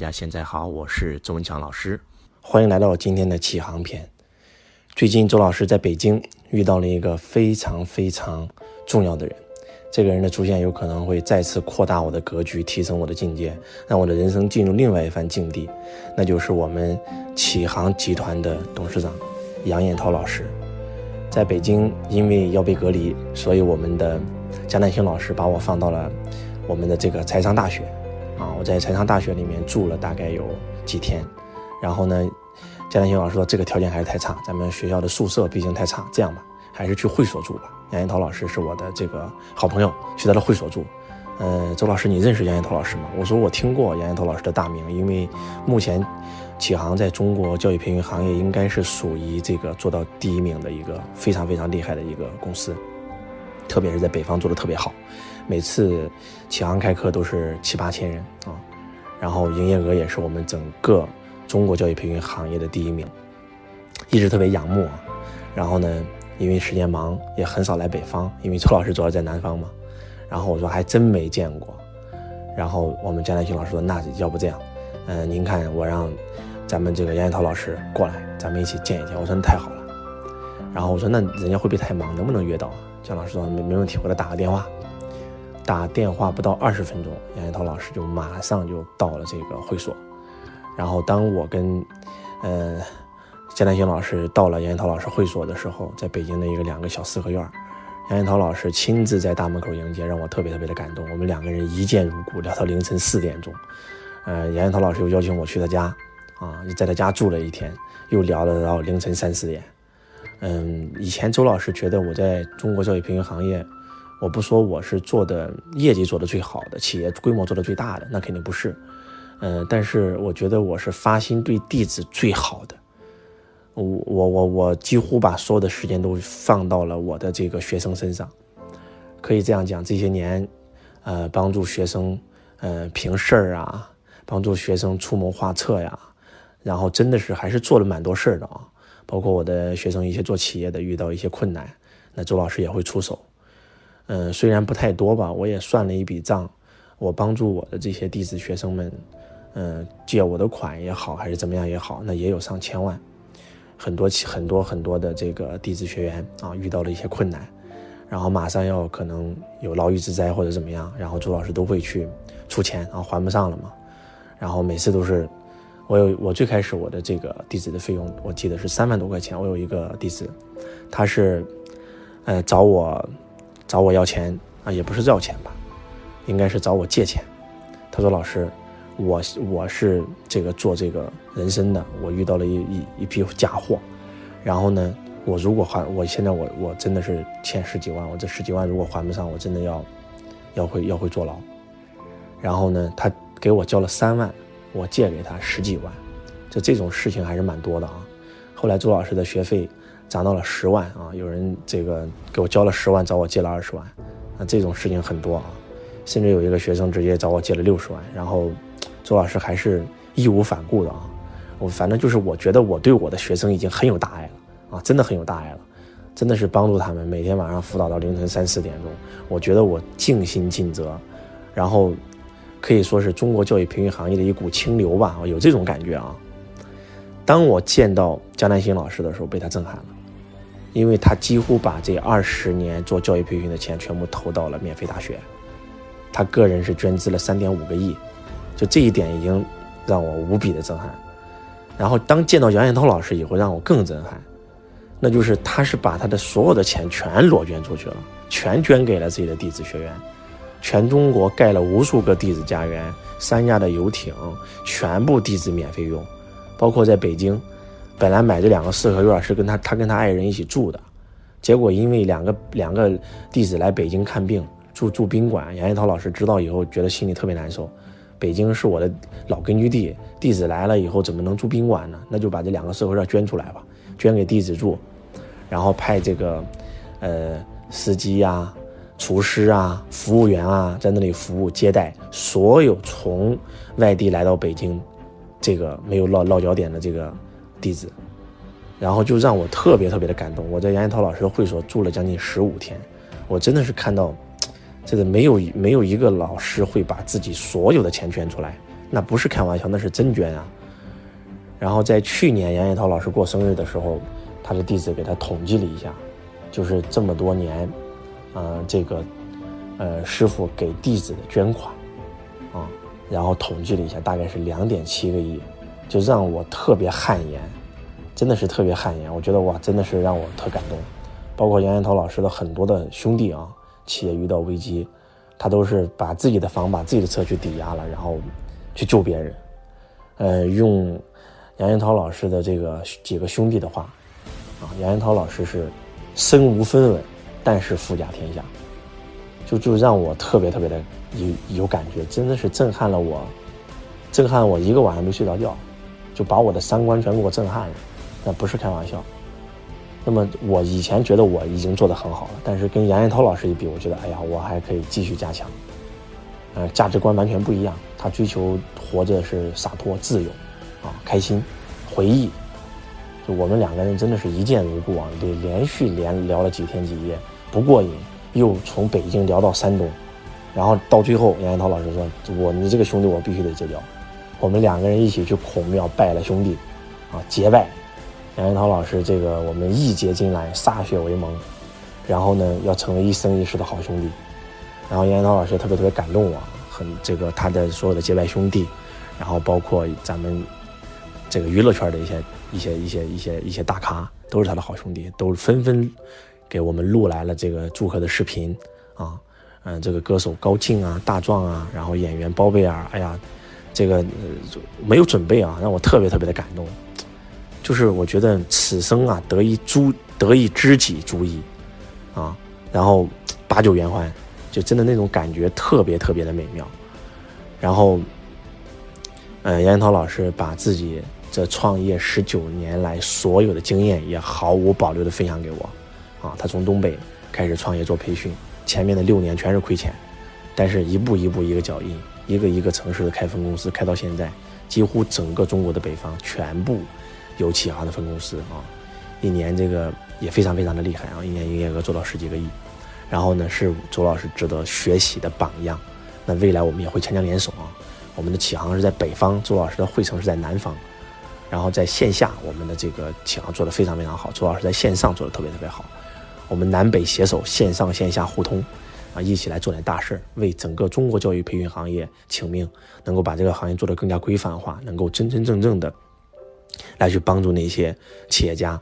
大家现在好，我是周文强老师，欢迎来到我今天的启航篇。最近周老师在北京遇到了一个非常非常重要的人，这个人的出现有可能会再次扩大我的格局，提升我的境界，让我的人生进入另外一番境地，那就是我们启航集团的董事长杨彦涛老师。在北京，因为要被隔离，所以我们的江南星老师把我放到了我们的这个财商大学。啊，我在财商大学里面住了大概有几天，然后呢，江南星老师说这个条件还是太差，咱们学校的宿舍毕竟太差，这样吧，还是去会所住吧。杨彦涛老师是我的这个好朋友，去他的会所住。呃，周老师，你认识杨彦涛老师吗？我说我听过杨彦涛老师的大名，因为目前启航在中国教育培训行业应该是属于这个做到第一名的一个非常非常厉害的一个公司，特别是在北方做的特别好。每次启航开课都是七八千人啊，然后营业额也是我们整个中国教育培训行业的第一名，一直特别仰慕啊。然后呢，因为时间忙，也很少来北方，因为周老师主要在南方嘛。然后我说还真没见过。然后我们江南新老师说，那要不这样，嗯，您看我让咱们这个杨彦涛老师过来，咱们一起见一见。我说那太好了。然后我说那人家会不会太忙，能不能约到？姜老师说没没问题，我给他打个电话。打电话不到二十分钟，杨彦涛老师就马上就到了这个会所。然后当我跟，呃，江南星老师到了杨彦涛老师会所的时候，在北京的一个两个小四合院，杨彦涛老师亲自在大门口迎接，让我特别特别的感动。我们两个人一见如故，聊到凌晨四点钟。呃，杨彦涛老师又邀请我去他家，啊，在他家住了一天，又聊了到凌晨三四点。嗯，以前周老师觉得我在中国教育培训行业。我不说我是做的业绩做的最好的，企业规模做的最大的，那肯定不是。嗯，但是我觉得我是发心对弟子最好的。我我我我几乎把所有的时间都放到了我的这个学生身上，可以这样讲，这些年，呃，帮助学生，呃，评事儿啊，帮助学生出谋划策呀，然后真的是还是做了蛮多事儿的啊。包括我的学生一些做企业的遇到一些困难，那周老师也会出手。嗯，虽然不太多吧，我也算了一笔账，我帮助我的这些弟子学生们，嗯，借我的款也好，还是怎么样也好，那也有上千万，很多很多很多的这个弟子学员啊，遇到了一些困难，然后马上要可能有牢狱之灾或者怎么样，然后朱老师都会去出钱，然后还不上了嘛，然后每次都是，我有我最开始我的这个弟子的费用，我记得是三万多块钱，我有一个弟子，他是，呃，找我。找我要钱啊，也不是要钱吧，应该是找我借钱。他说：“老师，我我是这个做这个人参的，我遇到了一一一批假货，然后呢，我如果还，我现在我我真的是欠十几万，我这十几万如果还不上，我真的要要会要会坐牢。然后呢，他给我交了三万，我借给他十几万，就这种事情还是蛮多的啊。后来周老师的学费。”涨到了十万啊！有人这个给我交了十万，找我借了二十万，那这种事情很多啊。甚至有一个学生直接找我借了六十万，然后周老师还是义无反顾的啊。我反正就是我觉得我对我的学生已经很有大爱了啊，真的很有大爱了，真的是帮助他们每天晚上辅导到凌晨三四点钟。我觉得我尽心尽责，然后可以说是中国教育培训行业的一股清流吧，有这种感觉啊。当我见到江南新老师的时候，被他震撼了。因为他几乎把这二十年做教育培训的钱全部投到了免费大学，他个人是捐资了三点五个亿，就这一点已经让我无比的震撼。然后当见到杨彦涛老师以后，让我更震撼，那就是他是把他的所有的钱全裸捐出去了，全捐给了自己的弟子学员，全中国盖了无数个弟子家园，三亚的游艇全部弟子免费用，包括在北京。本来买这两个四合院是跟他他跟他爱人一起住的，结果因为两个两个弟子来北京看病住住宾馆，杨一涛老师知道以后觉得心里特别难受。北京是我的老根据地，弟子来了以后怎么能住宾馆呢？那就把这两个四合院捐出来吧，捐给弟子住，然后派这个呃司机啊、厨师啊、服务员啊在那里服务接待所有从外地来到北京这个没有落落脚点的这个。弟子，然后就让我特别特别的感动。我在杨彦涛老师的会所住了将近十五天，我真的是看到，这个没有没有一个老师会把自己所有的钱捐出来，那不是开玩笑，那是真捐啊。然后在去年杨彦涛老师过生日的时候，他的弟子给他统计了一下，就是这么多年，呃，这个，呃，师傅给弟子的捐款，啊，然后统计了一下，大概是两点七个亿，就让我特别汗颜，真的是特别汗颜。我觉得哇，真的是让我特感动。包括杨延涛老师的很多的兄弟啊，企业遇到危机，他都是把自己的房、把自己的车去抵押了，然后去救别人，呃，用。杨延涛老师的这个几个兄弟的话，啊，杨延涛老师是身无分文，但是富甲天下，就就让我特别特别的有有感觉，真的是震撼了我，震撼我一个晚上没睡着觉，就把我的三观全给我震撼了，那不是开玩笑。那么我以前觉得我已经做得很好了，但是跟杨延涛老师一比，我觉得哎呀，我还可以继续加强。呃，价值观完全不一样，他追求活着是洒脱自由。啊，开心，回忆，就我们两个人真的是一见如故啊！对，连续连聊了几天几夜，不过瘾，又从北京聊到山东，然后到最后，杨彦涛老师说：“我你这个兄弟我必须得结交。”我们两个人一起去孔庙拜了兄弟，啊，结拜。杨彦涛老师这个我们义结金兰，歃血为盟，然后呢要成为一生一世的好兄弟。然后杨彦涛老师特别特别感动我，很这个他的所有的结拜兄弟，然后包括咱们。这个娱乐圈的一些一些一些一些一些大咖都是他的好兄弟，都纷纷给我们录来了这个祝贺的视频啊，嗯，这个歌手高进啊、大壮啊，然后演员包贝尔，哎呀，这个没有准备啊，让我特别特别的感动。就是我觉得此生啊得一诸得一知己足矣啊，然后把酒言欢，就真的那种感觉特别特别的美妙。然后，嗯，杨彦涛老师把自己。这创业十九年来所有的经验也毫无保留的分享给我，啊，他从东北开始创业做培训，前面的六年全是亏钱，但是一步一步一个脚印，一个一个城市的开分公司，开到现在，几乎整个中国的北方全部有启航的分公司啊，一年这个也非常非常的厉害啊，一年营业额做到十几个亿，然后呢是周老师值得学习的榜样，那未来我们也会强强联手啊，我们的启航是在北方，周老师的汇成是在南方。然后在线下，我们的这个企行做得非常非常好。周老师在线上做得特别特别好，我们南北携手，线上线下互通，啊，一起来做点大事儿，为整个中国教育培训行业请命，能够把这个行业做得更加规范化，能够真真正正的来去帮助那些企业家。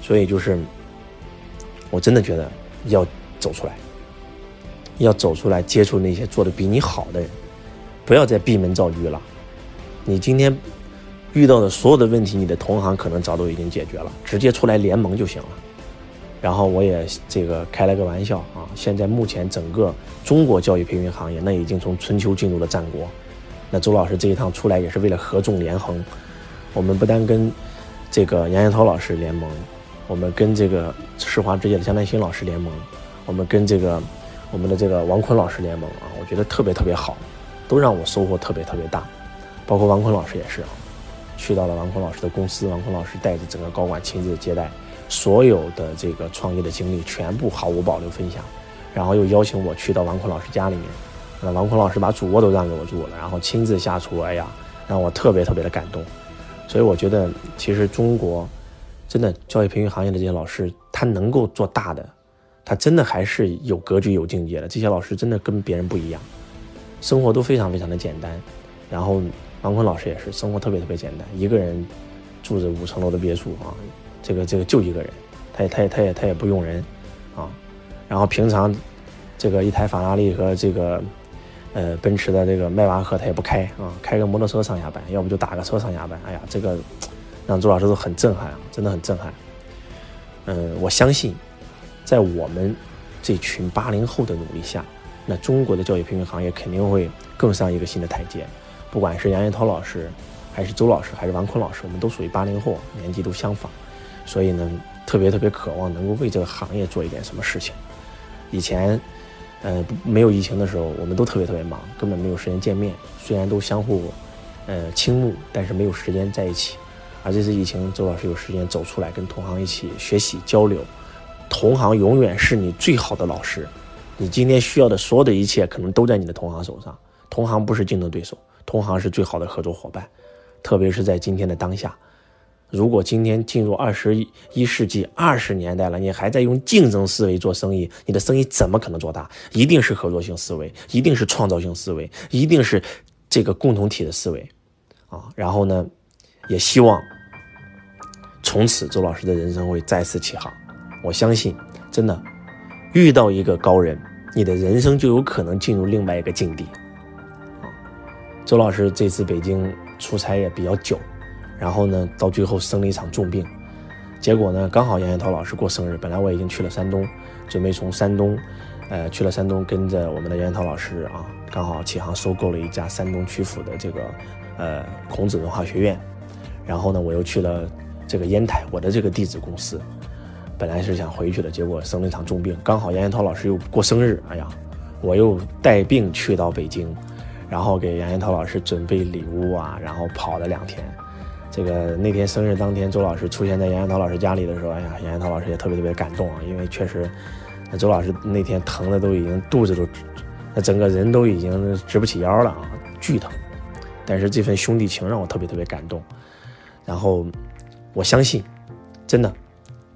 所以就是，我真的觉得要走出来，要走出来接触那些做的比你好的人，不要再闭门造车了。你今天。遇到的所有的问题，你的同行可能早都已经解决了，直接出来联盟就行了。然后我也这个开了个玩笑啊，现在目前整个中国教育培训行业，那已经从春秋进入了战国。那周老师这一趟出来也是为了合纵连横。我们不单跟这个杨彦涛老师联盟，我们跟这个世华之业的江南新老师联盟，我们跟这个我们的这个王坤老师联盟啊，我觉得特别特别好，都让我收获特别特别大。包括王坤老师也是。去到了王坤老师的公司，王坤老师带着整个高管亲自接待，所有的这个创业的经历全部毫无保留分享，然后又邀请我去到王坤老师家里面，那王坤老师把主卧都让给我住了，然后亲自下厨，哎呀，让我特别特别的感动。所以我觉得，其实中国真的教育培训行业的这些老师，他能够做大的，他真的还是有格局、有境界的。这些老师真的跟别人不一样，生活都非常非常的简单，然后。王坤老师也是生活特别特别简单，一个人住着五层楼的别墅啊，这个这个就一个人，他也他也他也他也不用人啊，然后平常这个一台法拉利和这个呃奔驰的这个迈巴赫他也不开啊，开个摩托车上下班，要不就打个车上下班。哎呀，这个让周老师都很震撼啊，真的很震撼。嗯，我相信在我们这群八零后的努力下，那中国的教育培训行业肯定会更上一个新的台阶。不管是杨彦涛老师，还是周老师，还是王坤老师，我们都属于八零后，年纪都相仿，所以呢，特别特别渴望能够为这个行业做一点什么事情。以前，呃，没有疫情的时候，我们都特别特别忙，根本没有时间见面。虽然都相互，呃，倾慕，但是没有时间在一起。而这次疫情，周老师有时间走出来，跟同行一起学习交流。同行永远是你最好的老师，你今天需要的所有的一切，可能都在你的同行手上。同行不是竞争对手，同行是最好的合作伙伴，特别是在今天的当下。如果今天进入二十一世纪二十年代了，你还在用竞争思维做生意，你的生意怎么可能做大？一定是合作性思维，一定是创造性思维，一定是这个共同体的思维啊！然后呢，也希望从此周老师的人生会再次起航。我相信，真的遇到一个高人，你的人生就有可能进入另外一个境地！周老师这次北京出差也比较久。然后呢，到最后生了一场重病，结果呢，刚好杨彦涛老师过生日，本来我已经去了山东，准备从山东，呃，去了山东，跟着我们的杨彦涛老师啊，刚好启航收购了一家山东曲阜的这个，呃，孔子文化学院，然后呢，我又去了这个烟台，我的这个弟子公司，本来是想回去的，结果生了一场重病，刚好杨彦涛老师又过生日，哎呀，我又带病去到北京，然后给杨彦涛老师准备礼物啊，然后跑了两天。这个那天生日当天，周老师出现在杨彦涛老师家里的时候，哎呀，杨彦涛老师也特别特别感动啊，因为确实，那周老师那天疼的都已经肚子都，那整个人都已经直不起腰了啊，巨疼。但是这份兄弟情让我特别特别感动。然后我相信，真的，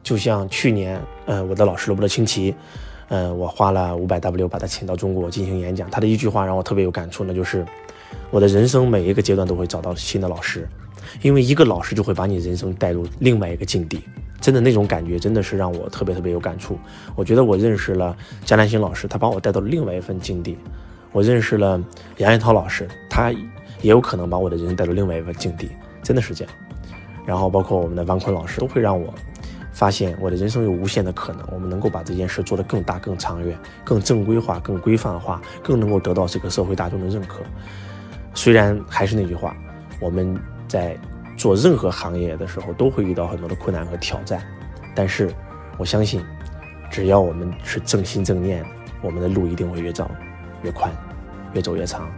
就像去年，呃，我的老师罗伯特清崎，呃，我花了五百 W 把他请到中国进行演讲，他的一句话让我特别有感触，那就是我的人生每一个阶段都会找到新的老师。因为一个老师就会把你人生带入另外一个境地，真的那种感觉真的是让我特别特别有感触。我觉得我认识了江南星老师，他把我带到了另外一份境地；我认识了杨彦涛老师，他也有可能把我的人生带入另外一份境地，真的是这样。然后包括我们的王坤老师，都会让我发现我的人生有无限的可能。我们能够把这件事做得更大、更长远、更正规化、更规范化，更能够得到这个社会大众的认可。虽然还是那句话，我们。在做任何行业的时候，都会遇到很多的困难和挑战，但是我相信，只要我们是正心正念，我们的路一定会越走越宽，越走越长。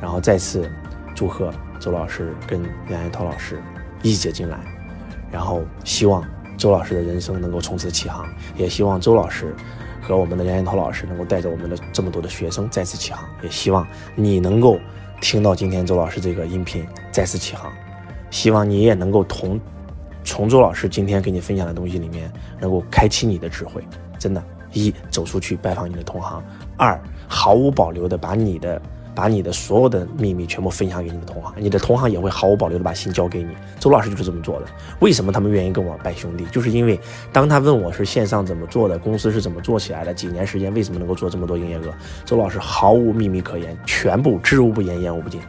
然后再次祝贺周老师跟杨彦涛老师一姐进来，然后希望周老师的人生能够从此起航，也希望周老师和我们的杨彦涛老师能够带着我们的这么多的学生再次起航，也希望你能够听到今天周老师这个音频再次起航。希望你也能够同，从周老师今天给你分享的东西里面，能够开启你的智慧。真的，一走出去拜访你的同行；二毫无保留的把你的把你的所有的秘密全部分享给你的同行，你的同行也会毫无保留的把心交给你。周老师就是这么做的。为什么他们愿意跟我拜兄弟？就是因为当他问我是线上怎么做的，公司是怎么做起来的，几年时间为什么能够做这么多营业额？周老师毫无秘密可言，全部知无不言，言无不尽。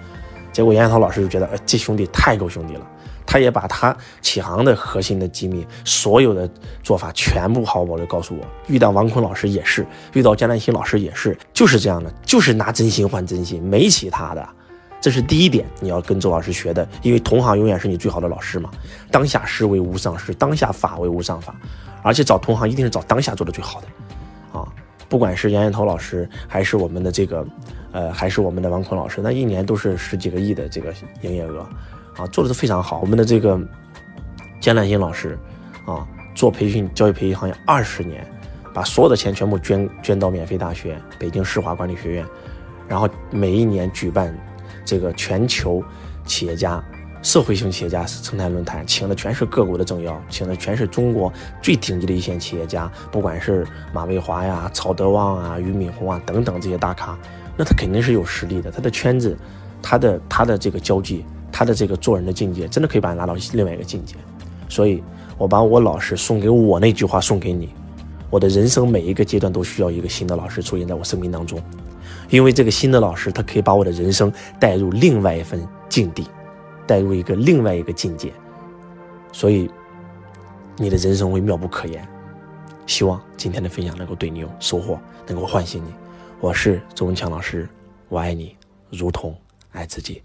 结果杨彦涛老师就觉得，哎，这兄弟太够兄弟了。他也把他启航的核心的机密，所有的做法全部毫无保留告诉我。遇到王坤老师也是，遇到江南新老师也是，就是这样的，就是拿真心换真心，没其他的。这是第一点，你要跟周老师学的，因为同行永远是你最好的老师嘛。当下师为无上师，当下法为无上法，而且找同行一定是找当下做的最好的，啊，不管是杨彦涛老师，还是我们的这个。呃，还是我们的王坤老师，那一年都是十几个亿的这个营业额，啊，做的都非常好。我们的这个江南新老师，啊，做培训教育培训行业二十年，把所有的钱全部捐捐到免费大学北京世华管理学院，然后每一年举办这个全球企业家、社会性企业家生态论坛，请的全是各国的政要，请的全是中国最顶级的一线企业家，不管是马蔚华呀、曹德旺啊、俞敏洪啊等等这些大咖。那他肯定是有实力的，他的圈子，他的他的这个交际，他的这个做人的境界，真的可以把你拉到另外一个境界。所以，我把我老师送给我那句话送给你：我的人生每一个阶段都需要一个新的老师出现在我生命当中，因为这个新的老师，他可以把我的人生带入另外一份境地，带入一个另外一个境界。所以，你的人生会妙不可言。希望今天的分享能够对你有收获，能够唤醒你。我是周文强老师，我爱你，如同爱自己。